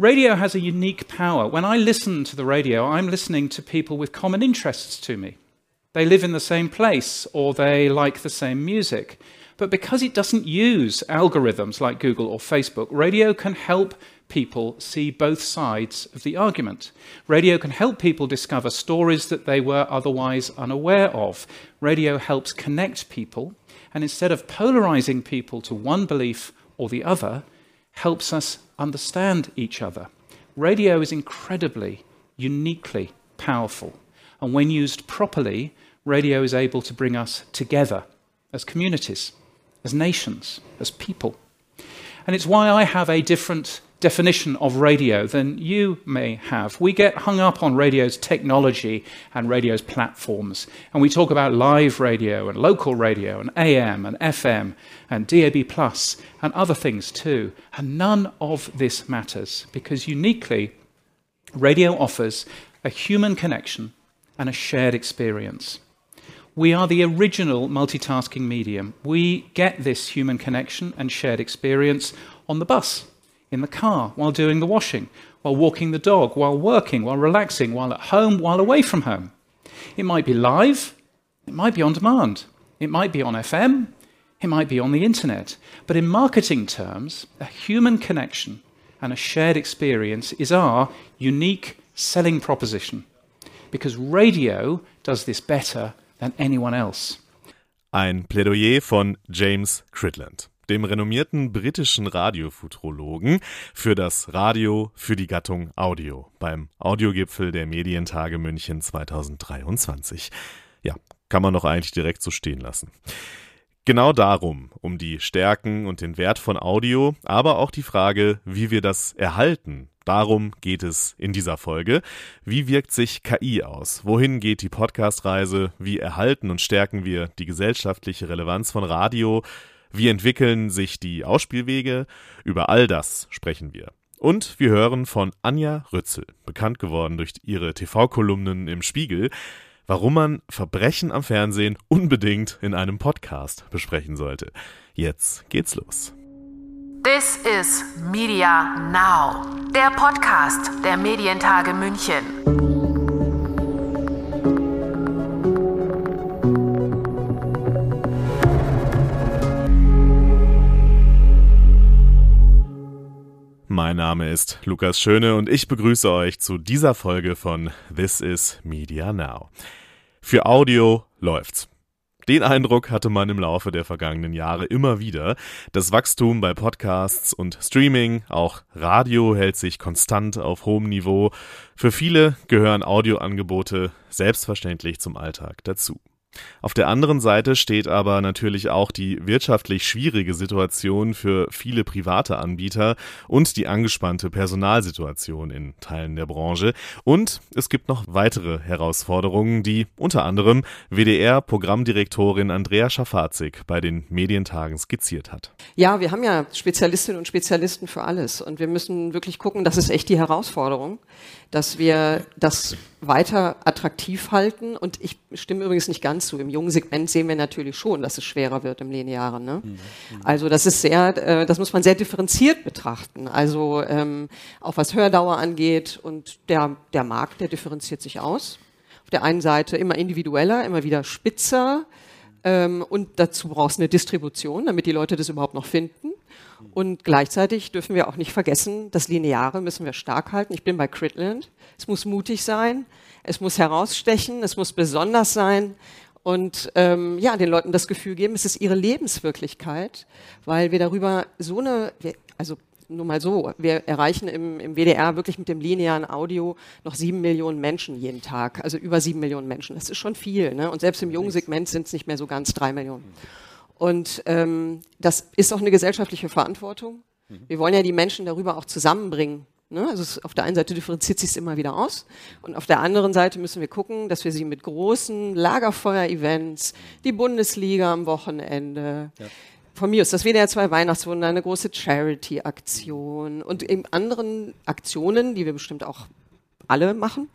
Radio has a unique power. When I listen to the radio, I'm listening to people with common interests to me. They live in the same place or they like the same music. But because it doesn't use algorithms like Google or Facebook, radio can help people see both sides of the argument. Radio can help people discover stories that they were otherwise unaware of. Radio helps connect people, and instead of polarizing people to one belief or the other, helps us understand each other. Radio is incredibly, uniquely powerful. And when used properly, radio is able to bring us together as communities, as nations, as people. And it's why I have a different definition of radio than you may have. We get hung up on radio's technology and radio's platforms, and we talk about live radio and local radio and AM and FM and DAB Plus and other things too. And none of this matters because uniquely, radio offers a human connection and a shared experience. We are the original multitasking medium. We get this human connection and shared experience on the bus in the car, while doing the washing, while walking the dog, while working, while relaxing, while at home, while away from home. It might be live, it might be on demand, it might be on FM, it might be on the internet. But in marketing terms, a human connection and a shared experience is our unique selling proposition because radio does this better than anyone else. Ein Plädoyer von James Cridland. Dem renommierten britischen Radiofuturologen, für das Radio für die Gattung Audio beim Audiogipfel der Medientage München 2023. Ja, kann man doch eigentlich direkt so stehen lassen. Genau darum, um die Stärken und den Wert von Audio, aber auch die Frage, wie wir das erhalten. Darum geht es in dieser Folge. Wie wirkt sich KI aus? Wohin geht die Podcast-Reise? Wie erhalten und stärken wir die gesellschaftliche Relevanz von Radio? Wie entwickeln sich die Ausspielwege? Über all das sprechen wir. Und wir hören von Anja Rützel, bekannt geworden durch ihre TV-Kolumnen im Spiegel, warum man Verbrechen am Fernsehen unbedingt in einem Podcast besprechen sollte. Jetzt geht's los. This is Media Now, der Podcast der Medientage München. Mein Name ist Lukas Schöne und ich begrüße euch zu dieser Folge von This is Media Now. Für Audio läuft's. Den Eindruck hatte man im Laufe der vergangenen Jahre immer wieder. Das Wachstum bei Podcasts und Streaming, auch Radio hält sich konstant auf hohem Niveau. Für viele gehören Audioangebote selbstverständlich zum Alltag dazu. Auf der anderen Seite steht aber natürlich auch die wirtschaftlich schwierige Situation für viele private Anbieter und die angespannte Personalsituation in Teilen der Branche. Und es gibt noch weitere Herausforderungen, die unter anderem WDR-Programmdirektorin Andrea Schafazik bei den Medientagen skizziert hat. Ja, wir haben ja Spezialistinnen und Spezialisten für alles und wir müssen wirklich gucken, das ist echt die Herausforderung, dass wir das weiter attraktiv halten. Und ich stimme übrigens nicht ganz zu. Im jungen Segment sehen wir natürlich schon, dass es schwerer wird im Linearen. Ne? Mhm. Also das ist sehr, äh, das muss man sehr differenziert betrachten. Also ähm, auch was Hördauer angeht und der, der Markt, der differenziert sich aus. Auf der einen Seite immer individueller, immer wieder spitzer. Ähm, und dazu brauchst du eine Distribution, damit die Leute das überhaupt noch finden. Und gleichzeitig dürfen wir auch nicht vergessen, das Lineare müssen wir stark halten. Ich bin bei Critland. Es muss mutig sein, es muss herausstechen, es muss besonders sein und ähm, ja, den Leuten das Gefühl geben, es ist ihre Lebenswirklichkeit, weil wir darüber so eine, also nur mal so, wir erreichen im, im WDR wirklich mit dem linearen Audio noch sieben Millionen Menschen jeden Tag, also über sieben Millionen Menschen. Das ist schon viel, ne? Und selbst im jungen Segment sind es nicht mehr so ganz drei Millionen. Und ähm, das ist auch eine gesellschaftliche Verantwortung. Wir wollen ja die Menschen darüber auch zusammenbringen. Ne? Also auf der einen Seite differenziert sich es immer wieder aus und auf der anderen Seite müssen wir gucken, dass wir sie mit großen Lagerfeuer-Events, die Bundesliga am Wochenende, ja. von mir ist das WDR 2 Weihnachtswunder, eine große Charity-Aktion und eben anderen Aktionen, die wir bestimmt auch alle machen,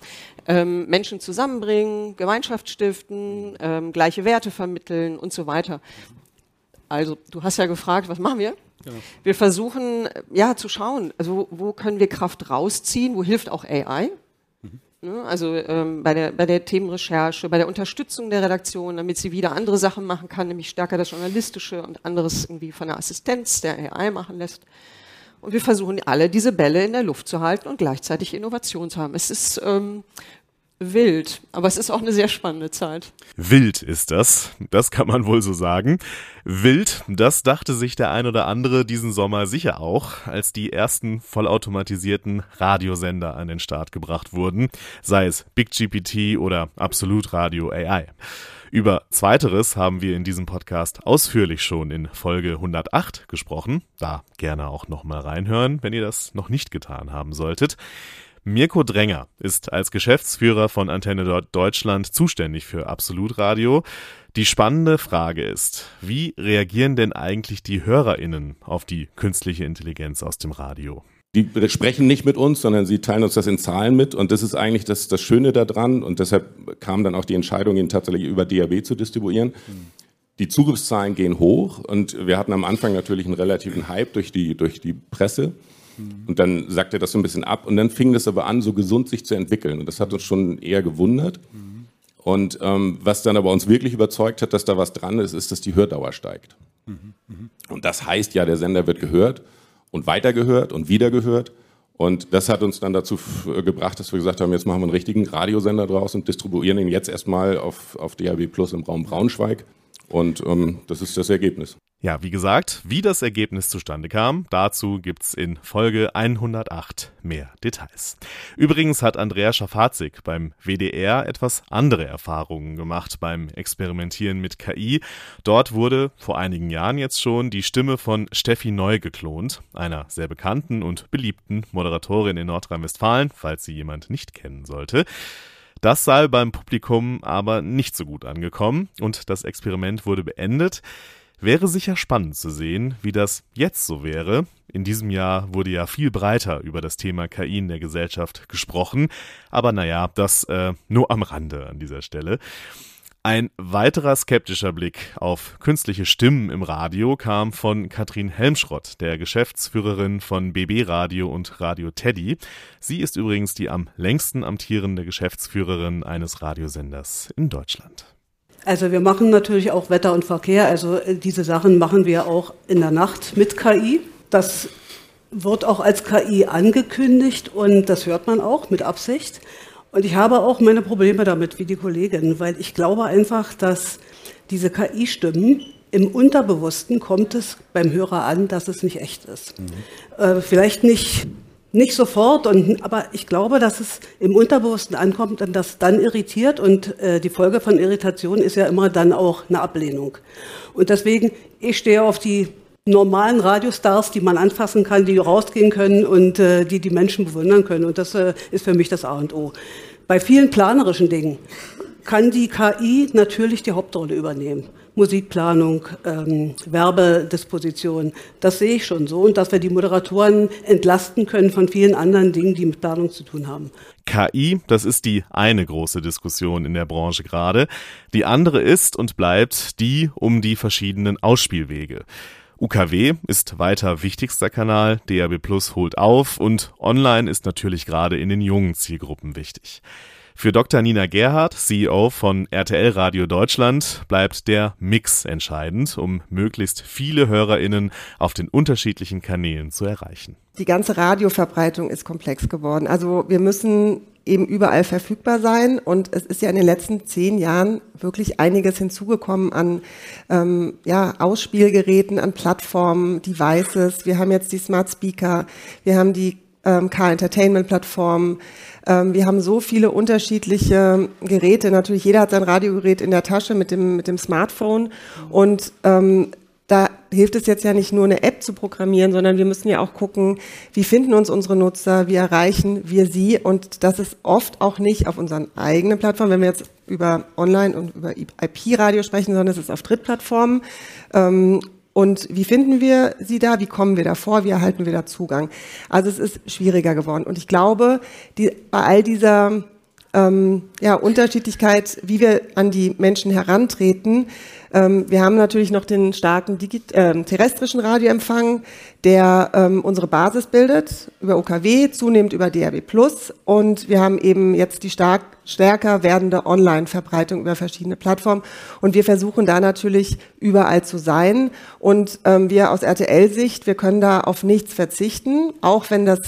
ähm, Menschen zusammenbringen, Gemeinschaft stiften, ähm, gleiche Werte vermitteln und so weiter Also, du hast ja gefragt, was machen wir? Genau. Wir versuchen, ja, zu schauen, also wo können wir Kraft rausziehen, wo hilft auch AI? Mhm. Ne, also ähm, bei, der, bei der Themenrecherche, bei der Unterstützung der Redaktion, damit sie wieder andere Sachen machen kann, nämlich stärker das Journalistische und anderes irgendwie von der Assistenz der AI machen lässt. Und wir versuchen alle diese Bälle in der Luft zu halten und gleichzeitig Innovation zu haben. Es ist ähm, wild, aber es ist auch eine sehr spannende Zeit. Wild ist das, das kann man wohl so sagen. Wild, das dachte sich der ein oder andere diesen Sommer sicher auch, als die ersten vollautomatisierten Radiosender an den Start gebracht wurden, sei es Big GPT oder Absolut Radio AI. Über Zweiteres haben wir in diesem Podcast ausführlich schon in Folge 108 gesprochen. Da gerne auch nochmal reinhören, wenn ihr das noch nicht getan haben solltet. Mirko Dränger ist als Geschäftsführer von Antenne Deutschland zuständig für Absolutradio. Die spannende Frage ist, wie reagieren denn eigentlich die HörerInnen auf die künstliche Intelligenz aus dem Radio? die sprechen nicht mit uns, sondern sie teilen uns das in Zahlen mit. Und das ist eigentlich das, das Schöne daran. Und deshalb kam dann auch die Entscheidung, ihn tatsächlich über DAB zu distribuieren. Mhm. Die Zugriffszahlen gehen hoch. Und wir hatten am Anfang natürlich einen relativen Hype durch die, durch die Presse. Mhm. Und dann sagte das so ein bisschen ab. Und dann fing das aber an, so gesund sich zu entwickeln. Und das hat uns schon eher gewundert. Mhm. Und ähm, was dann aber uns wirklich überzeugt hat, dass da was dran ist, ist, dass die Hördauer steigt. Mhm. mhm. Und das heißt ja, der Sender wird gehört und weitergehört und wiedergehört. Und das hat uns dann dazu gebracht, dass wir gesagt haben, jetzt machen wir einen richtigen Radiosender draus und distribuieren ihn jetzt erstmal auf, auf DAB Plus im Raum Braunschweig. Und ähm, das ist das Ergebnis. Ja, wie gesagt, wie das Ergebnis zustande kam, dazu gibt's in Folge 108 mehr Details. Übrigens hat Andrea Schafazik beim WDR etwas andere Erfahrungen gemacht beim Experimentieren mit KI. Dort wurde vor einigen Jahren jetzt schon die Stimme von Steffi Neu geklont, einer sehr bekannten und beliebten Moderatorin in Nordrhein-Westfalen, falls sie jemand nicht kennen sollte. Das sei beim Publikum aber nicht so gut angekommen und das Experiment wurde beendet. Wäre sicher spannend zu sehen, wie das jetzt so wäre. In diesem Jahr wurde ja viel breiter über das Thema KI in der Gesellschaft gesprochen, aber naja, das äh, nur am Rande an dieser Stelle. Ein weiterer skeptischer Blick auf künstliche Stimmen im Radio kam von Katrin Helmschrott, der Geschäftsführerin von BB Radio und Radio Teddy. Sie ist übrigens die am längsten amtierende Geschäftsführerin eines Radiosenders in Deutschland. Also wir machen natürlich auch Wetter und Verkehr. Also äh, diese Sachen machen wir auch in der Nacht mit KI. Das wird auch als KI angekündigt und das hört man auch mit Absicht. Und ich habe auch meine Probleme damit, wie die Kollegin, weil ich glaube einfach, dass diese KI-Stimmen im Unterbewussten kommt es beim Hörer an, dass es nicht echt ist. Mhm. Äh, vielleicht nicht nicht sofort, und, aber ich glaube, dass es im Unterbewussten ankommt und das dann irritiert. Und äh, die Folge von Irritation ist ja immer dann auch eine Ablehnung. Und deswegen, ich stehe auf die normalen Radiostars, die man anfassen kann, die rausgehen können und äh, die die Menschen bewundern können. Und das äh, ist für mich das A und O. Bei vielen planerischen Dingen kann die KI natürlich die Hauptrolle übernehmen. Musikplanung, ähm, Werbedisposition. Das sehe ich schon so und dass wir die Moderatoren entlasten können von vielen anderen Dingen, die mit Planung zu tun haben. KI, das ist die eine große Diskussion in der Branche gerade. Die andere ist und bleibt die um die verschiedenen Ausspielwege. UKW ist weiter wichtigster Kanal, DAB Plus holt auf und online ist natürlich gerade in den jungen Zielgruppen wichtig. Für Dr. Nina Gerhardt, CEO von RTL Radio Deutschland, bleibt der Mix entscheidend, um möglichst viele HörerInnen auf den unterschiedlichen Kanälen zu erreichen. Die ganze Radioverbreitung ist komplex geworden. Also wir müssen eben überall verfügbar sein. Und es ist ja in den letzten zehn Jahren wirklich einiges hinzugekommen an ähm, ja, Ausspielgeräten, an Plattformen, Devices. Wir haben jetzt die Smart Speaker, wir haben die ähm, Car-Entertainment-Plattformen. Ähm, wir haben so viele unterschiedliche Geräte. Natürlich, jeder hat sein Radiogerät in der Tasche mit dem, mit dem Smartphone. Und ähm, da hilft es jetzt ja nicht nur eine App zu programmieren, sondern wir müssen ja auch gucken, wie finden uns unsere Nutzer, wie erreichen wir sie. Und das ist oft auch nicht auf unseren eigenen Plattformen, wenn wir jetzt über Online und über IP-Radio sprechen, sondern es ist auf Drittplattformen. Ähm, und wie finden wir sie da? Wie kommen wir da vor? Wie erhalten wir da Zugang? Also es ist schwieriger geworden. Und ich glaube, die, bei all dieser ähm, ja, Unterschiedlichkeit, wie wir an die Menschen herantreten. Ähm, wir haben natürlich noch den starken Digit äh, terrestrischen Radioempfang, der ähm, unsere Basis bildet, über OKW, zunehmend über DRB+. Und wir haben eben jetzt die stark, stärker werdende Online-Verbreitung über verschiedene Plattformen. Und wir versuchen da natürlich überall zu sein. Und ähm, wir aus RTL-Sicht, wir können da auf nichts verzichten, auch wenn das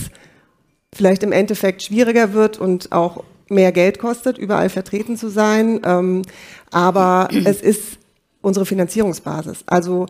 vielleicht im Endeffekt schwieriger wird und auch mehr Geld kostet, überall vertreten zu sein. Ähm, aber es ist unsere Finanzierungsbasis. Also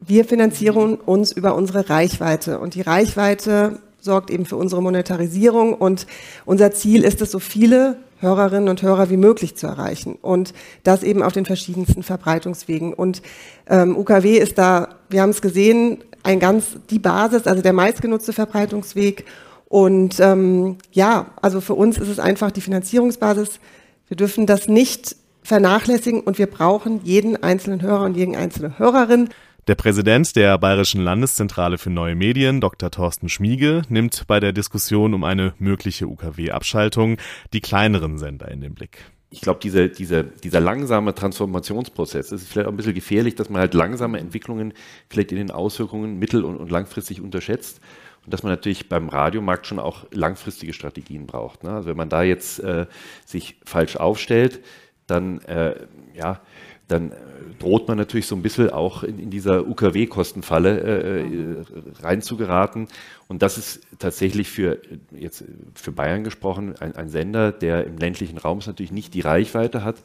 wir finanzieren uns über unsere Reichweite und die Reichweite sorgt eben für unsere Monetarisierung und unser Ziel ist es, so viele Hörerinnen und Hörer wie möglich zu erreichen und das eben auf den verschiedensten Verbreitungswegen. Und ähm, UKW ist da, wir haben es gesehen, ein ganz die Basis, also der meistgenutzte Verbreitungsweg. Und ähm, ja, also für uns ist es einfach die Finanzierungsbasis. Wir dürfen das nicht vernachlässigen und wir brauchen jeden einzelnen Hörer und jeden einzelne Hörerin. Der Präsident der Bayerischen Landeszentrale für neue Medien, Dr. Thorsten Schmiege, nimmt bei der Diskussion um eine mögliche UKW-Abschaltung die kleineren Sender in den Blick. Ich glaube, diese, diese, dieser langsame Transformationsprozess, es ist vielleicht auch ein bisschen gefährlich, dass man halt langsame Entwicklungen vielleicht in den Auswirkungen mittel- und, und langfristig unterschätzt und dass man natürlich beim Radiomarkt schon auch langfristige Strategien braucht. Ne? Also wenn man da jetzt äh, sich falsch aufstellt, dann, äh, ja, dann droht man natürlich so ein bisschen auch in, in dieser UKW-Kostenfalle äh, äh, reinzugeraten. Und das ist tatsächlich für, jetzt für Bayern gesprochen, ein, ein Sender, der im ländlichen Raum natürlich nicht die Reichweite hat,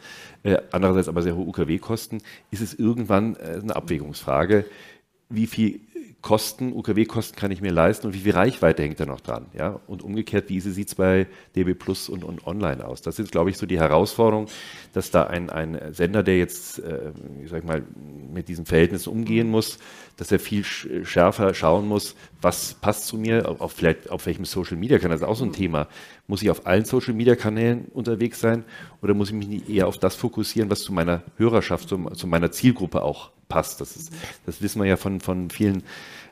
äh, andererseits aber sehr hohe UKW-Kosten, ist es irgendwann äh, eine Abwägungsfrage, wie viel Kosten, UKW-Kosten kann ich mir leisten und wie viel Reichweite hängt da noch dran? Ja? Und umgekehrt, wie sieht es bei DB Plus und, und Online aus? Das ist, glaube ich, so die Herausforderung, dass da ein, ein Sender, der jetzt, äh, ich sag mal, mit diesem Verhältnis umgehen muss, dass er viel schärfer schauen muss, was passt zu mir, auf, vielleicht auf welchem Social Media Kanal. Das ist auch so ein Thema. Muss ich auf allen Social Media Kanälen unterwegs sein oder muss ich mich eher auf das fokussieren, was zu meiner Hörerschaft, zu, zu meiner Zielgruppe auch passt? Das, ist, das wissen wir ja von, von vielen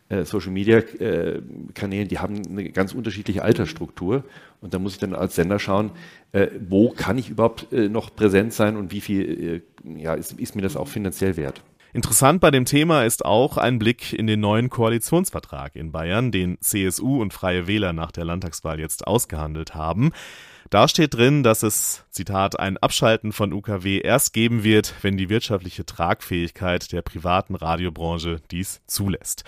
äh, Social Media äh, Kanälen, die haben eine ganz unterschiedliche Altersstruktur. Und da muss ich dann als Sender schauen, äh, wo kann ich überhaupt äh, noch präsent sein und wie viel äh, ja, ist, ist mir das auch finanziell wert. Interessant bei dem Thema ist auch ein Blick in den neuen Koalitionsvertrag in Bayern, den CSU und Freie Wähler nach der Landtagswahl jetzt ausgehandelt haben. Da steht drin, dass es, Zitat, ein Abschalten von UKW erst geben wird, wenn die wirtschaftliche Tragfähigkeit der privaten Radiobranche dies zulässt.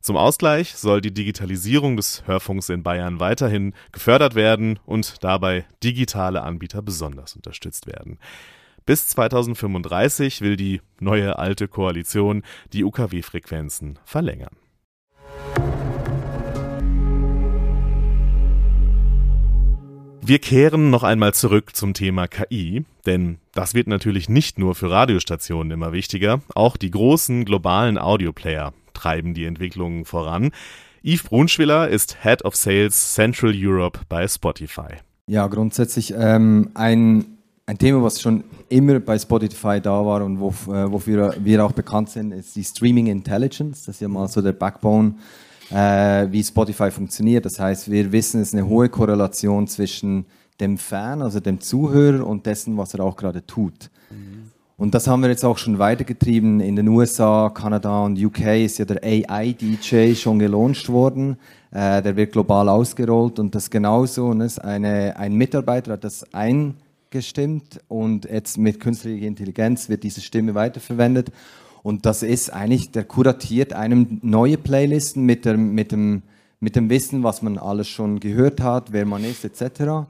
Zum Ausgleich soll die Digitalisierung des Hörfunks in Bayern weiterhin gefördert werden und dabei digitale Anbieter besonders unterstützt werden. Bis 2035 will die neue alte Koalition die UKW-Frequenzen verlängern. Wir kehren noch einmal zurück zum Thema KI, denn das wird natürlich nicht nur für Radiostationen immer wichtiger, auch die großen globalen Audioplayer treiben die Entwicklungen voran. Yves Brunschwiller ist Head of Sales Central Europe bei Spotify. Ja, grundsätzlich ähm, ein ein Thema, was schon immer bei Spotify da war und wo, äh, wofür wir auch bekannt sind, ist die Streaming Intelligence. Das ist ja mal so der Backbone, äh, wie Spotify funktioniert. Das heißt, wir wissen, es ist eine hohe Korrelation zwischen dem Fan, also dem Zuhörer und dessen, was er auch gerade tut. Mhm. Und das haben wir jetzt auch schon weitergetrieben. In den USA, Kanada und UK ist ja der AI-DJ schon gelauncht worden. Äh, der wird global ausgerollt und das genauso. Und ist eine, ein Mitarbeiter hat das ein gestimmt und jetzt mit künstlicher Intelligenz wird diese Stimme weiterverwendet. Und das ist eigentlich, der kuratiert einem neue Playlisten mit, der, mit, dem, mit dem Wissen, was man alles schon gehört hat, wer man ist, etc. Mhm.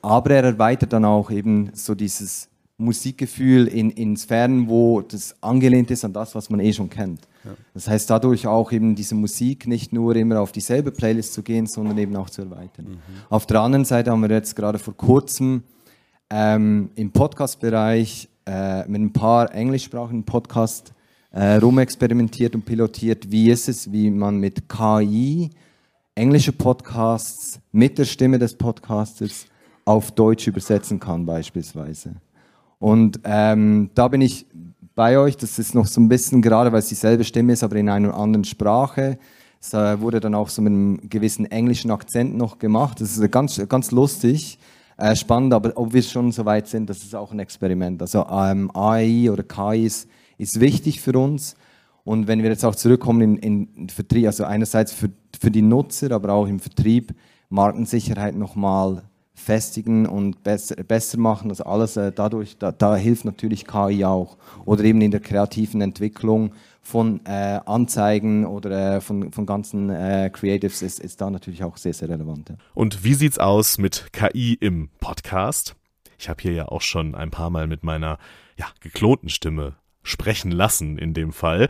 Aber er erweitert dann auch eben so dieses Musikgefühl in, in Sphären, wo das angelehnt ist an das, was man eh schon kennt. Ja. Das heißt, dadurch auch eben diese Musik nicht nur immer auf dieselbe Playlist zu gehen, sondern eben auch zu erweitern. Mhm. Auf der anderen Seite haben wir jetzt gerade vor kurzem ähm, im Podcast-Bereich äh, mit ein paar englischsprachigen Podcasts äh, rumexperimentiert und pilotiert, wie ist es, wie man mit KI englische Podcasts mit der Stimme des Podcasters auf Deutsch übersetzen kann beispielsweise. Und ähm, da bin ich bei euch, das ist noch so ein bisschen, gerade weil es dieselbe Stimme ist, aber in einer anderen Sprache. Es äh, wurde dann auch so mit einem gewissen englischen Akzent noch gemacht. Das ist ganz, ganz lustig. Äh, spannend, aber ob wir schon so weit sind, das ist auch ein Experiment. Also ähm, AI oder KI ist, ist wichtig für uns. Und wenn wir jetzt auch zurückkommen in, in Vertrieb, also einerseits für, für die Nutzer, aber auch im Vertrieb, Markensicherheit nochmal festigen und besser, besser machen, das alles äh, dadurch, da, da, hilft natürlich KI auch. Oder eben in der kreativen Entwicklung von äh, Anzeigen oder äh, von, von ganzen äh, Creatives ist, ist da natürlich auch sehr, sehr relevant. Ja. Und wie sieht's aus mit KI im Podcast? Ich habe hier ja auch schon ein paar Mal mit meiner ja, geklonten Stimme sprechen lassen in dem Fall.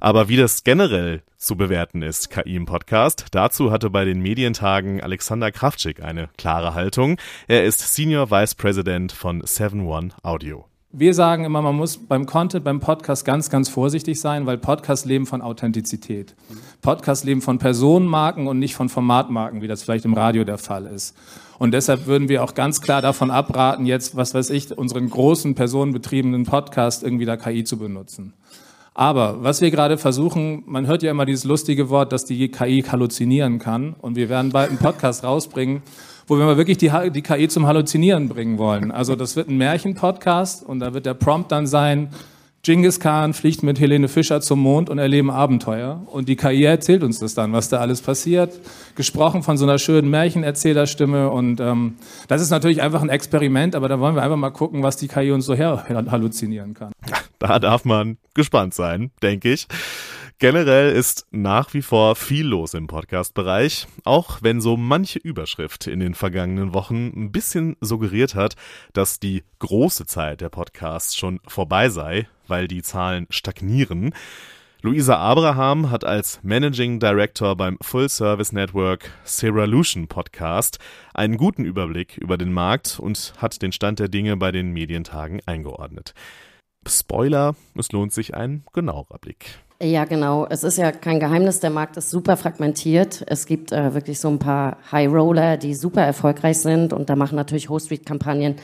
Aber wie das generell zu bewerten ist, KI im Podcast, dazu hatte bei den Medientagen Alexander Kraftschick eine klare Haltung. Er ist Senior Vice President von 7-One Audio. Wir sagen immer, man muss beim Content, beim Podcast ganz, ganz vorsichtig sein, weil Podcasts leben von Authentizität. Podcasts leben von Personenmarken und nicht von Formatmarken, wie das vielleicht im Radio der Fall ist. Und deshalb würden wir auch ganz klar davon abraten, jetzt, was weiß ich, unseren großen personenbetriebenen Podcast irgendwie da KI zu benutzen. Aber was wir gerade versuchen, man hört ja immer dieses lustige Wort, dass die KI halluzinieren kann. Und wir werden bald einen Podcast rausbringen, wo wir mal wirklich die, die KI zum Halluzinieren bringen wollen. Also das wird ein Märchen-Podcast und da wird der Prompt dann sein, Genghis Khan fliegt mit Helene Fischer zum Mond und erleben Abenteuer. Und die KI erzählt uns das dann, was da alles passiert. Gesprochen von so einer schönen Märchenerzählerstimme. Und ähm, das ist natürlich einfach ein Experiment, aber da wollen wir einfach mal gucken, was die KI uns so her halluzinieren kann. Da darf man gespannt sein, denke ich. Generell ist nach wie vor viel los im Podcast-Bereich, auch wenn so manche Überschrift in den vergangenen Wochen ein bisschen suggeriert hat, dass die große Zeit der Podcasts schon vorbei sei, weil die Zahlen stagnieren. Luisa Abraham hat als Managing Director beim Full Service Network Seralution Podcast einen guten Überblick über den Markt und hat den Stand der Dinge bei den Medientagen eingeordnet. Spoiler, es lohnt sich ein genauerer Blick. Ja, genau. Es ist ja kein Geheimnis, der Markt ist super fragmentiert. Es gibt äh, wirklich so ein paar High Roller, die super erfolgreich sind und da machen natürlich Host-Street-Kampagnen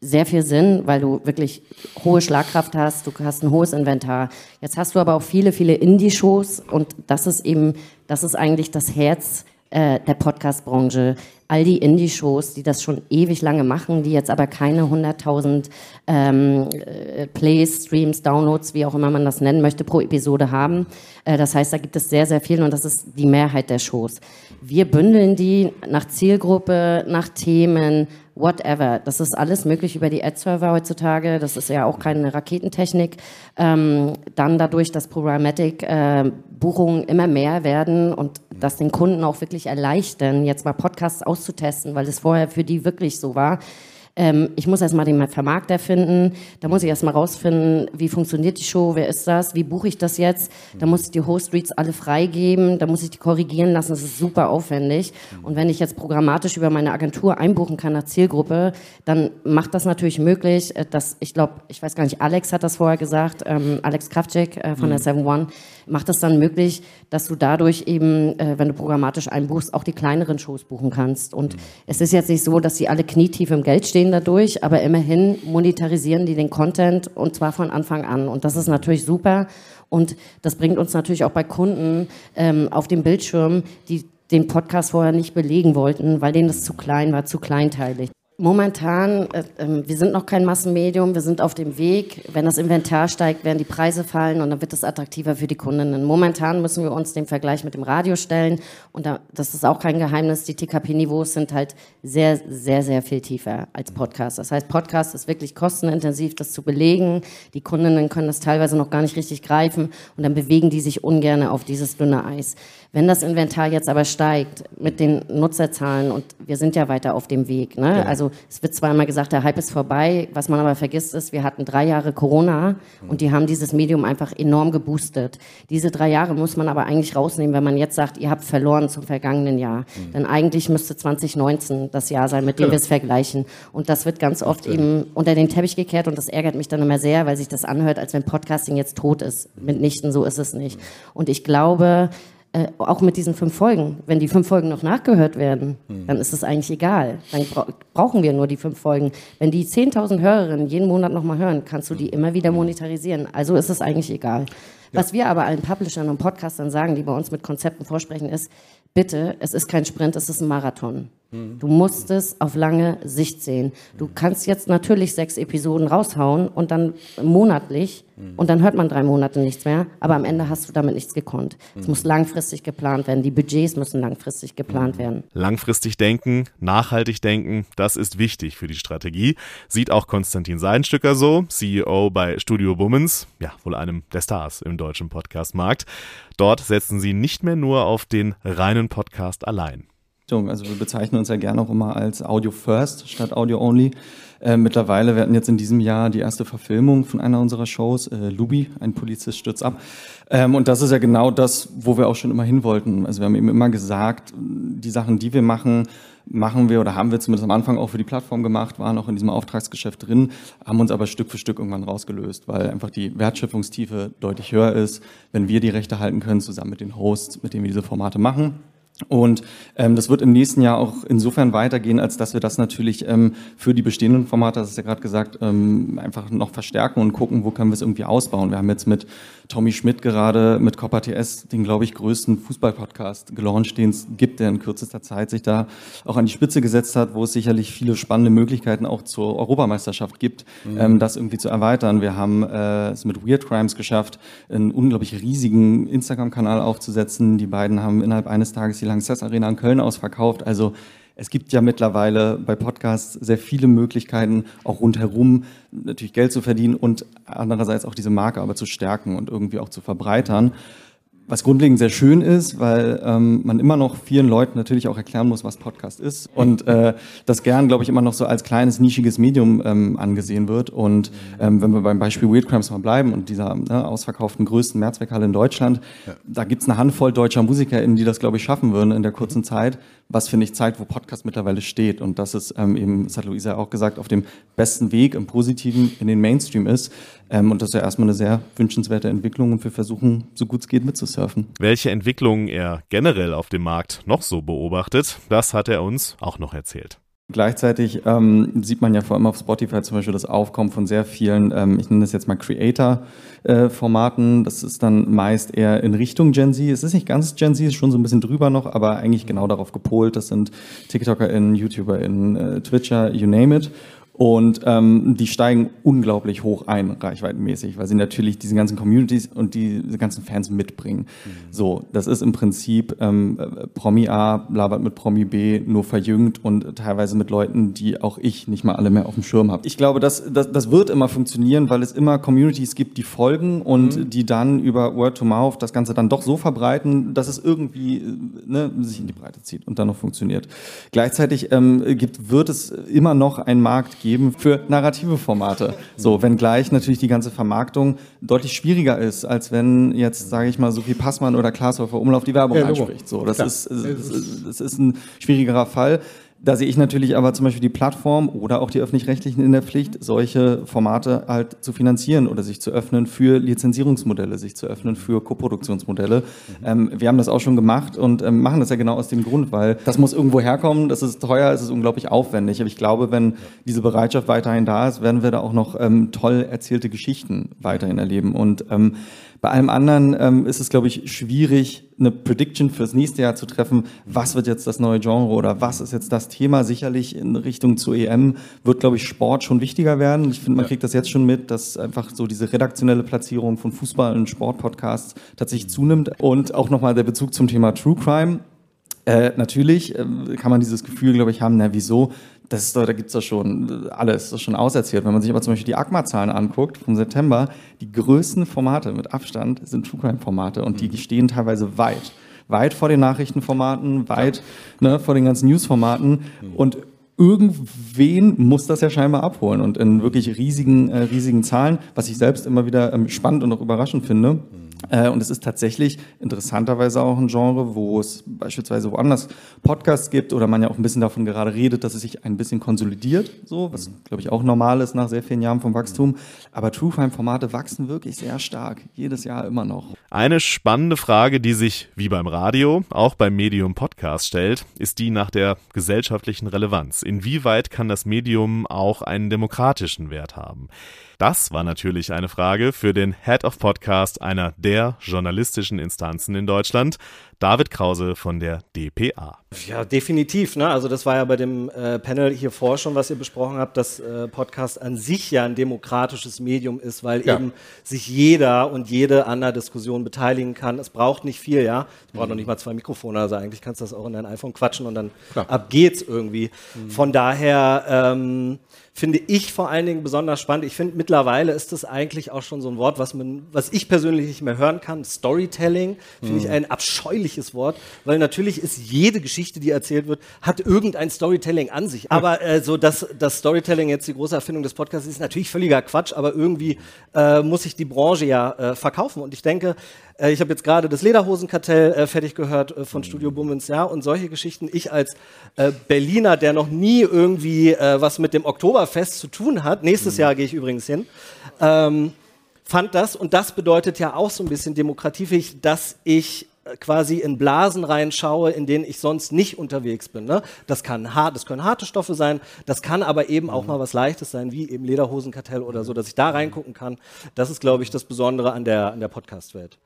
sehr viel Sinn, weil du wirklich hohe Schlagkraft hast, du hast ein hohes Inventar. Jetzt hast du aber auch viele, viele Indie-Shows und das ist eben, das ist eigentlich das Herz äh, der Podcast-Branche all die Indie-Shows, die das schon ewig lange machen, die jetzt aber keine 100.000 ähm, äh, Plays, Streams, Downloads, wie auch immer man das nennen möchte, pro Episode haben. Äh, das heißt, da gibt es sehr, sehr viel und das ist die Mehrheit der Shows. Wir bündeln die nach Zielgruppe, nach Themen, whatever. Das ist alles möglich über die Ad-Server heutzutage. Das ist ja auch keine Raketentechnik. Ähm, dann dadurch, dass Programmatic-Buchungen äh, immer mehr werden und das den Kunden auch wirklich erleichtern, jetzt mal Podcasts auszutesten, weil es vorher für die wirklich so war. Ähm, ich muss erstmal den Vermarkter finden, da muss ich erstmal rausfinden, wie funktioniert die Show, wer ist das, wie buche ich das jetzt, da muss ich die Host-Reads alle freigeben, da muss ich die korrigieren lassen, das ist super aufwendig. Und wenn ich jetzt programmatisch über meine Agentur einbuchen kann nach Zielgruppe, dann macht das natürlich möglich, äh, dass, ich glaube, ich weiß gar nicht, Alex hat das vorher gesagt, ähm, Alex Kravcek äh, von mhm. der 7 One, macht es dann möglich, dass du dadurch eben, äh, wenn du programmatisch einbuchst, auch die kleineren Shows buchen kannst. Und mhm. es ist jetzt nicht so, dass sie alle knietief im Geld stehen dadurch, aber immerhin monetarisieren die den Content und zwar von Anfang an. Und das ist natürlich super. Und das bringt uns natürlich auch bei Kunden ähm, auf dem Bildschirm, die den Podcast vorher nicht belegen wollten, weil denen das zu klein war, zu kleinteilig. Momentan, äh, äh, wir sind noch kein Massenmedium, wir sind auf dem Weg. Wenn das Inventar steigt, werden die Preise fallen und dann wird es attraktiver für die Kundinnen. Momentan müssen wir uns dem Vergleich mit dem Radio stellen und da, das ist auch kein Geheimnis, die TKP-Niveaus sind halt sehr, sehr, sehr viel tiefer als Podcast. Das heißt, Podcast ist wirklich kostenintensiv, das zu belegen. Die Kundinnen können das teilweise noch gar nicht richtig greifen und dann bewegen die sich ungern auf dieses dünne Eis. Wenn das Inventar jetzt aber steigt mit den Nutzerzahlen und wir sind ja weiter auf dem Weg, ne? Ja. also es wird zwar immer gesagt, der Hype ist vorbei, was man aber vergisst ist, wir hatten drei Jahre Corona und die haben dieses Medium einfach enorm geboostet. Diese drei Jahre muss man aber eigentlich rausnehmen, wenn man jetzt sagt, ihr habt verloren zum vergangenen Jahr. Mhm. Denn eigentlich müsste 2019 das Jahr sein, mit dem ja. wir es vergleichen. Und das wird ganz oft eben unter den Teppich gekehrt und das ärgert mich dann immer sehr, weil sich das anhört, als wenn Podcasting jetzt tot ist. Mitnichten, so ist es nicht. Und ich glaube, äh, auch mit diesen fünf Folgen, wenn die fünf Folgen noch nachgehört werden, mhm. dann ist es eigentlich egal. Dann bra brauchen wir nur die fünf Folgen. Wenn die 10.000 Hörerinnen jeden Monat nochmal hören, kannst du die hm. immer wieder monetarisieren. Also ist es eigentlich egal. Ja. Was wir aber allen Publishern und Podcastern sagen, die bei uns mit Konzepten vorsprechen, ist, bitte, es ist kein Sprint, es ist ein Marathon. Du musst es auf lange Sicht sehen. Du kannst jetzt natürlich sechs Episoden raushauen und dann monatlich und dann hört man drei Monate nichts mehr, aber am Ende hast du damit nichts gekonnt. Es muss langfristig geplant werden. Die Budgets müssen langfristig geplant werden. Langfristig denken, nachhaltig denken, das ist wichtig für die Strategie. Sieht auch Konstantin Seidenstücker so, CEO bei Studio Bummens, ja, wohl einem der Stars im deutschen Podcastmarkt. Dort setzen sie nicht mehr nur auf den reinen Podcast allein. Also wir bezeichnen uns ja gerne auch immer als Audio First statt Audio Only. Äh, mittlerweile, wir hatten jetzt in diesem Jahr die erste Verfilmung von einer unserer Shows, äh, Lubi, ein Polizist stürzt ab. Ähm, und das ist ja genau das, wo wir auch schon immer hin wollten. Also wir haben eben immer gesagt, die Sachen, die wir machen, machen wir oder haben wir zumindest am Anfang auch für die Plattform gemacht, waren auch in diesem Auftragsgeschäft drin, haben uns aber Stück für Stück irgendwann rausgelöst, weil einfach die Wertschöpfungstiefe deutlich höher ist, wenn wir die Rechte halten können, zusammen mit den Hosts, mit denen wir diese Formate machen. Und ähm, das wird im nächsten Jahr auch insofern weitergehen, als dass wir das natürlich ähm, für die bestehenden Formate, das ist ja gerade gesagt, ähm, einfach noch verstärken und gucken, wo können wir es irgendwie ausbauen. Wir haben jetzt mit Tommy Schmidt gerade mit Copper TS den, glaube ich, größten Fußballpodcast gelauncht, den es gibt, der in kürzester Zeit sich da auch an die Spitze gesetzt hat, wo es sicherlich viele spannende Möglichkeiten auch zur Europameisterschaft gibt, mhm. ähm, das irgendwie zu erweitern. Wir haben äh, es mit Weird Crimes geschafft, einen unglaublich riesigen Instagram-Kanal aufzusetzen. Die beiden haben innerhalb eines Tages die Lanxess Arena in Köln ausverkauft. Also es gibt ja mittlerweile bei Podcasts sehr viele Möglichkeiten, auch rundherum natürlich Geld zu verdienen und andererseits auch diese Marke aber zu stärken und irgendwie auch zu verbreitern. Was grundlegend sehr schön ist, weil ähm, man immer noch vielen Leuten natürlich auch erklären muss, was Podcast ist und äh, das gern, glaube ich, immer noch so als kleines, nischiges Medium ähm, angesehen wird. Und ähm, wenn wir beim Beispiel Weird Crimes mal bleiben und dieser ne, ausverkauften größten Mehrzweckhalle in Deutschland, ja. da gibt's eine Handvoll deutscher MusikerInnen, die das, glaube ich, schaffen würden in der kurzen Zeit, was, finde ich, zeigt, wo Podcast mittlerweile steht. Und das ist ähm, eben, das hat Luisa auch gesagt, auf dem besten Weg im Positiven in den Mainstream ist. Ähm, und das ist ja erstmal eine sehr wünschenswerte Entwicklung und wir versuchen, so gut es geht, mitzusurfen. Welche Entwicklungen er generell auf dem Markt noch so beobachtet, das hat er uns auch noch erzählt. Gleichzeitig ähm, sieht man ja vor allem auf Spotify zum Beispiel das Aufkommen von sehr vielen, ähm, ich nenne das jetzt mal Creator-Formaten. Äh, das ist dann meist eher in Richtung Gen Z. Es ist nicht ganz Gen Z, ist schon so ein bisschen drüber noch, aber eigentlich genau darauf gepolt. Das sind TikToker*innen, YouTuber*innen, äh, Twitcher, you name it. Und ähm, die steigen unglaublich hoch ein, reichweitenmäßig, weil sie natürlich diese ganzen Communities und diese ganzen Fans mitbringen. Mhm. So, das ist im Prinzip ähm, Promi A labert mit Promi B nur verjüngt und teilweise mit Leuten, die auch ich nicht mal alle mehr auf dem Schirm habe. Ich glaube, das, das, das wird immer funktionieren, weil es immer Communities gibt, die folgen und mhm. die dann über Word to Mouth das Ganze dann doch so verbreiten, dass es irgendwie ne, sich in die Breite zieht und dann noch funktioniert. Gleichzeitig ähm, gibt, wird es immer noch einen Markt geben, geben für narrative Formate. So, wenngleich natürlich die ganze Vermarktung deutlich schwieriger ist, als wenn jetzt, sage ich mal, Sophie Passmann oder Klaas-Häufer Umlauf die Werbung ja, einspricht. So, das ist, das ist ein schwierigerer Fall. Da sehe ich natürlich aber zum Beispiel die Plattform oder auch die öffentlich-rechtlichen in der Pflicht, solche Formate halt zu finanzieren oder sich zu öffnen für Lizenzierungsmodelle, sich zu öffnen für Koproduktionsmodelle. Mhm. Ähm, wir haben das auch schon gemacht und ähm, machen das ja genau aus dem Grund, weil das muss irgendwo herkommen, das ist teuer, es ist unglaublich aufwendig. Aber ich glaube, wenn diese Bereitschaft weiterhin da ist, werden wir da auch noch ähm, toll erzählte Geschichten weiterhin erleben. Und ähm, bei allem anderen ähm, ist es, glaube ich, schwierig, eine Prediction fürs nächste Jahr zu treffen. Was wird jetzt das neue Genre oder was ist jetzt das Thema? Sicherlich in Richtung zu EM wird, glaube ich, Sport schon wichtiger werden. Ich finde, man kriegt das jetzt schon mit, dass einfach so diese redaktionelle Platzierung von Fußball- und Sportpodcasts tatsächlich zunimmt. Und auch nochmal der Bezug zum Thema True Crime. Äh, natürlich äh, kann man dieses Gefühl, glaube ich, haben, na wieso? Das ist, da gibt's doch schon alles, das ist schon auserzählt. Wenn man sich aber zum Beispiel die ACMA-Zahlen anguckt vom September, die größten Formate mit Abstand sind True Crime-Formate und die mhm. stehen teilweise weit, weit vor den Nachrichtenformaten, weit ja. ne, vor den ganzen News-Formaten mhm. und irgendwen muss das ja scheinbar abholen und in wirklich riesigen, äh, riesigen Zahlen, was ich selbst immer wieder ähm, spannend und auch überraschend finde. Mhm und es ist tatsächlich interessanterweise auch ein Genre, wo es beispielsweise woanders Podcasts gibt oder man ja auch ein bisschen davon gerade redet, dass es sich ein bisschen konsolidiert, so, was glaube ich auch normal ist nach sehr vielen Jahren vom Wachstum. Aber True Crime Formate wachsen wirklich sehr stark, jedes Jahr immer noch. Eine spannende Frage, die sich wie beim Radio auch beim Medium Podcast stellt, ist die nach der gesellschaftlichen Relevanz. Inwieweit kann das Medium auch einen demokratischen Wert haben? Das war natürlich eine Frage für den Head of Podcast einer der journalistischen Instanzen in Deutschland, David Krause von der DPA. Ja, definitiv. Ne? Also das war ja bei dem äh, Panel hier vor schon, was ihr besprochen habt, dass äh, Podcast an sich ja ein demokratisches Medium ist, weil ja. eben sich jeder und jede an der Diskussion beteiligen kann. Es braucht nicht viel, ja. Es braucht mhm. noch nicht mal zwei Mikrofone. Also eigentlich kannst du das auch in dein iPhone quatschen und dann Klar. ab geht's irgendwie. Mhm. Von daher ähm, finde ich vor allen Dingen besonders spannend. Ich finde, mittlerweile ist das eigentlich auch schon so ein Wort, was, man, was ich persönlich nicht mehr hören kann. Storytelling finde mhm. ich ein abscheuliches Wort, weil natürlich ist jede Geschichte, die erzählt wird, hat irgendein Storytelling an sich. Aber äh, so, dass das Storytelling jetzt die große Erfindung des Podcasts ist, natürlich völliger Quatsch, aber irgendwie äh, muss sich die Branche ja äh, verkaufen. Und ich denke, äh, ich habe jetzt gerade das Lederhosenkartell äh, fertig gehört äh, von Studio Bummens, ja, und solche Geschichten. Ich als Berliner, der noch nie irgendwie was mit dem Oktoberfest zu tun hat, nächstes mhm. Jahr gehe ich übrigens hin, ähm, fand das, und das bedeutet ja auch so ein bisschen demokratiefähig, dass ich quasi in Blasen reinschaue, in denen ich sonst nicht unterwegs bin. Ne? Das, kann hart, das können harte Stoffe sein, das kann aber eben auch mhm. mal was Leichtes sein, wie eben Lederhosenkartell oder so, dass ich da reingucken kann. Das ist, glaube ich, das Besondere an der, an der Podcast-Welt.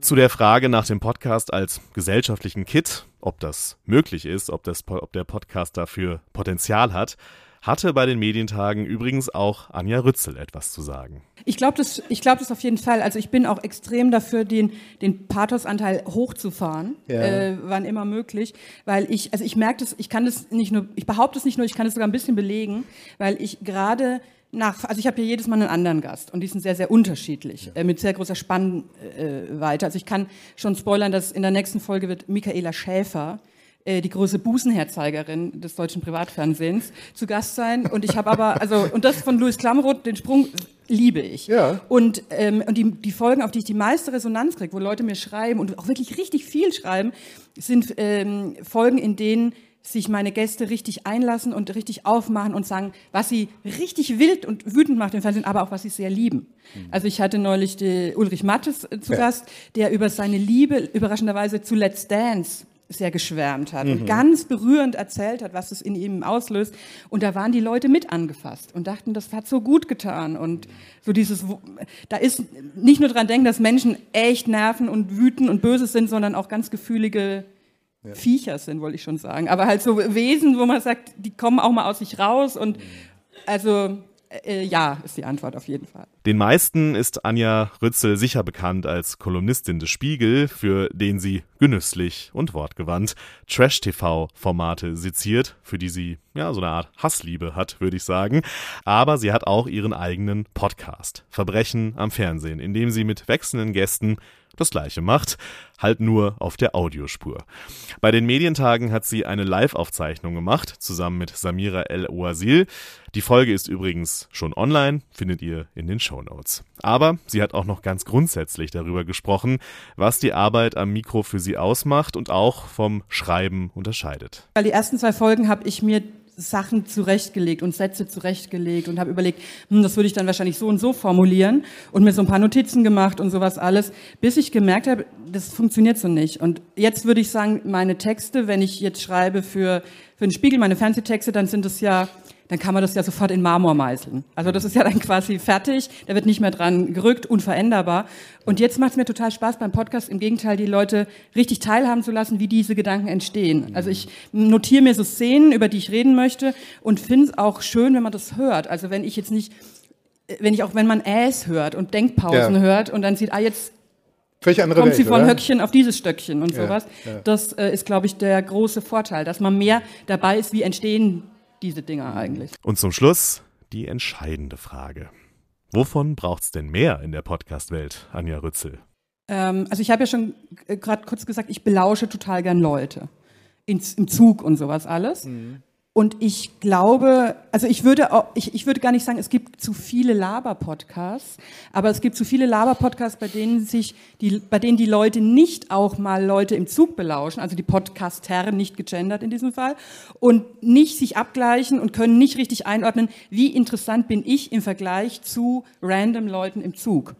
Zu der Frage nach dem Podcast als gesellschaftlichen Kit, ob das möglich ist, ob, das, ob der Podcast dafür Potenzial hat, hatte bei den Medientagen übrigens auch Anja Rützel etwas zu sagen. Ich glaube das, glaub das auf jeden Fall. Also ich bin auch extrem dafür, den, den Pathosanteil hochzufahren, ja. äh, wann immer möglich, weil ich, also ich merke das, ich kann das nicht nur, ich behaupte es nicht nur, ich kann es sogar ein bisschen belegen, weil ich gerade nach, also ich habe hier jedes Mal einen anderen Gast und die sind sehr, sehr unterschiedlich, äh, mit sehr großer Spannweite. Äh, also ich kann schon spoilern, dass in der nächsten Folge wird Michaela Schäfer, äh, die große Busenherzeigerin des deutschen Privatfernsehens, zu Gast sein. Und ich habe aber, also, und das von Louis Klamroth, den Sprung liebe ich. Ja. Und, ähm, und die, die Folgen, auf die ich die meiste Resonanz kriege, wo Leute mir schreiben und auch wirklich richtig viel schreiben, sind ähm, Folgen, in denen sich meine Gäste richtig einlassen und richtig aufmachen und sagen, was sie richtig wild und wütend macht im Fernsehen, aber auch was sie sehr lieben. Mhm. Also ich hatte neulich Ulrich Mattes äh, zu ja. Gast, der über seine Liebe überraschenderweise zu Let's Dance sehr geschwärmt hat mhm. und ganz berührend erzählt hat, was es in ihm auslöst. Und da waren die Leute mit angefasst und dachten, das hat so gut getan. Und so dieses, da ist nicht nur dran denken, dass Menschen echt nerven und wütend und böse sind, sondern auch ganz gefühlige ja. Viecher sind, wollte ich schon sagen. Aber halt so Wesen, wo man sagt, die kommen auch mal aus sich raus und also äh, ja, ist die Antwort auf jeden Fall. Den meisten ist Anja Rützel sicher bekannt als Kolumnistin des Spiegel, für den sie genüsslich und wortgewandt Trash-TV-Formate seziert, für die sie ja so eine Art Hassliebe hat, würde ich sagen. Aber sie hat auch ihren eigenen Podcast, Verbrechen am Fernsehen, in dem sie mit wechselnden Gästen das gleiche macht, halt nur auf der Audiospur. Bei den Medientagen hat sie eine Live-Aufzeichnung gemacht, zusammen mit Samira El Ouasil. Die Folge ist übrigens schon online, findet ihr in den Show Notes. Aber sie hat auch noch ganz grundsätzlich darüber gesprochen, was die Arbeit am Mikro für sie ausmacht und auch vom Schreiben unterscheidet. Weil die ersten zwei Folgen habe ich mir Sachen zurechtgelegt und Sätze zurechtgelegt und habe überlegt, hm, das würde ich dann wahrscheinlich so und so formulieren und mir so ein paar Notizen gemacht und sowas alles, bis ich gemerkt habe, das funktioniert so nicht. Und jetzt würde ich sagen, meine Texte, wenn ich jetzt schreibe für, für den Spiegel, meine Fernsehtexte, dann sind es ja dann kann man das ja sofort in Marmor meißeln. Also das ist ja dann quasi fertig, da wird nicht mehr dran gerückt, unveränderbar. Und jetzt macht es mir total Spaß beim Podcast, im Gegenteil, die Leute richtig teilhaben zu lassen, wie diese Gedanken entstehen. Also ich notiere mir so Szenen, über die ich reden möchte und finde es auch schön, wenn man das hört. Also wenn ich jetzt nicht, wenn ich auch, wenn man Äs hört und Denkpausen ja. hört und dann sieht, ah, jetzt kommt Welt, sie von oder? Höckchen auf dieses Stöckchen und ja, sowas. Ja. Das äh, ist, glaube ich, der große Vorteil, dass man mehr dabei ist, wie entstehen diese Dinger eigentlich. Und zum Schluss die entscheidende Frage. Wovon braucht es denn mehr in der Podcast-Welt, Anja Rützel? Ähm, also ich habe ja schon äh, gerade kurz gesagt, ich belausche total gern Leute. Ins, Im Zug und sowas alles. Mhm. Und ich glaube, also ich würde, auch, ich, ich würde gar nicht sagen, es gibt zu viele Laber-Podcasts, aber es gibt zu viele Laber-Podcasts, bei denen sich die, bei denen die Leute nicht auch mal Leute im Zug belauschen, also die Podcaster, nicht gegendert in diesem Fall, und nicht sich abgleichen und können nicht richtig einordnen, wie interessant bin ich im Vergleich zu random Leuten im Zug.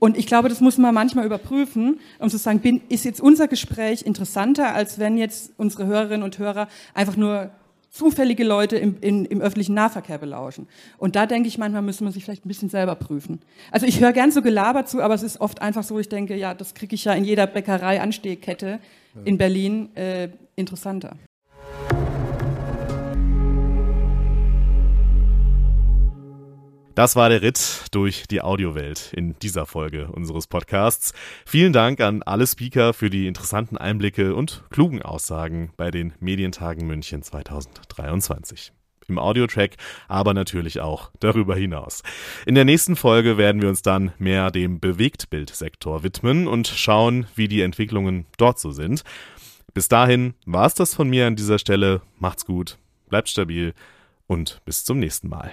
Und ich glaube, das muss man manchmal überprüfen, um zu sagen, bin, ist jetzt unser Gespräch interessanter, als wenn jetzt unsere Hörerinnen und Hörer einfach nur zufällige Leute im, in, im öffentlichen Nahverkehr belauschen. Und da denke ich, manchmal müsste man sich vielleicht ein bisschen selber prüfen. Also ich höre gern so Gelaber zu, aber es ist oft einfach so, ich denke, ja, das kriege ich ja in jeder Bäckerei-Anstehkette in Berlin äh, interessanter. Das war der Ritt durch die Audiowelt in dieser Folge unseres Podcasts. Vielen Dank an alle Speaker für die interessanten Einblicke und klugen Aussagen bei den Medientagen München 2023 im Audiotrack, aber natürlich auch darüber hinaus. In der nächsten Folge werden wir uns dann mehr dem Bewegtbildsektor widmen und schauen, wie die Entwicklungen dort so sind. Bis dahin war es das von mir an dieser Stelle. Macht's gut, bleibt stabil und bis zum nächsten Mal.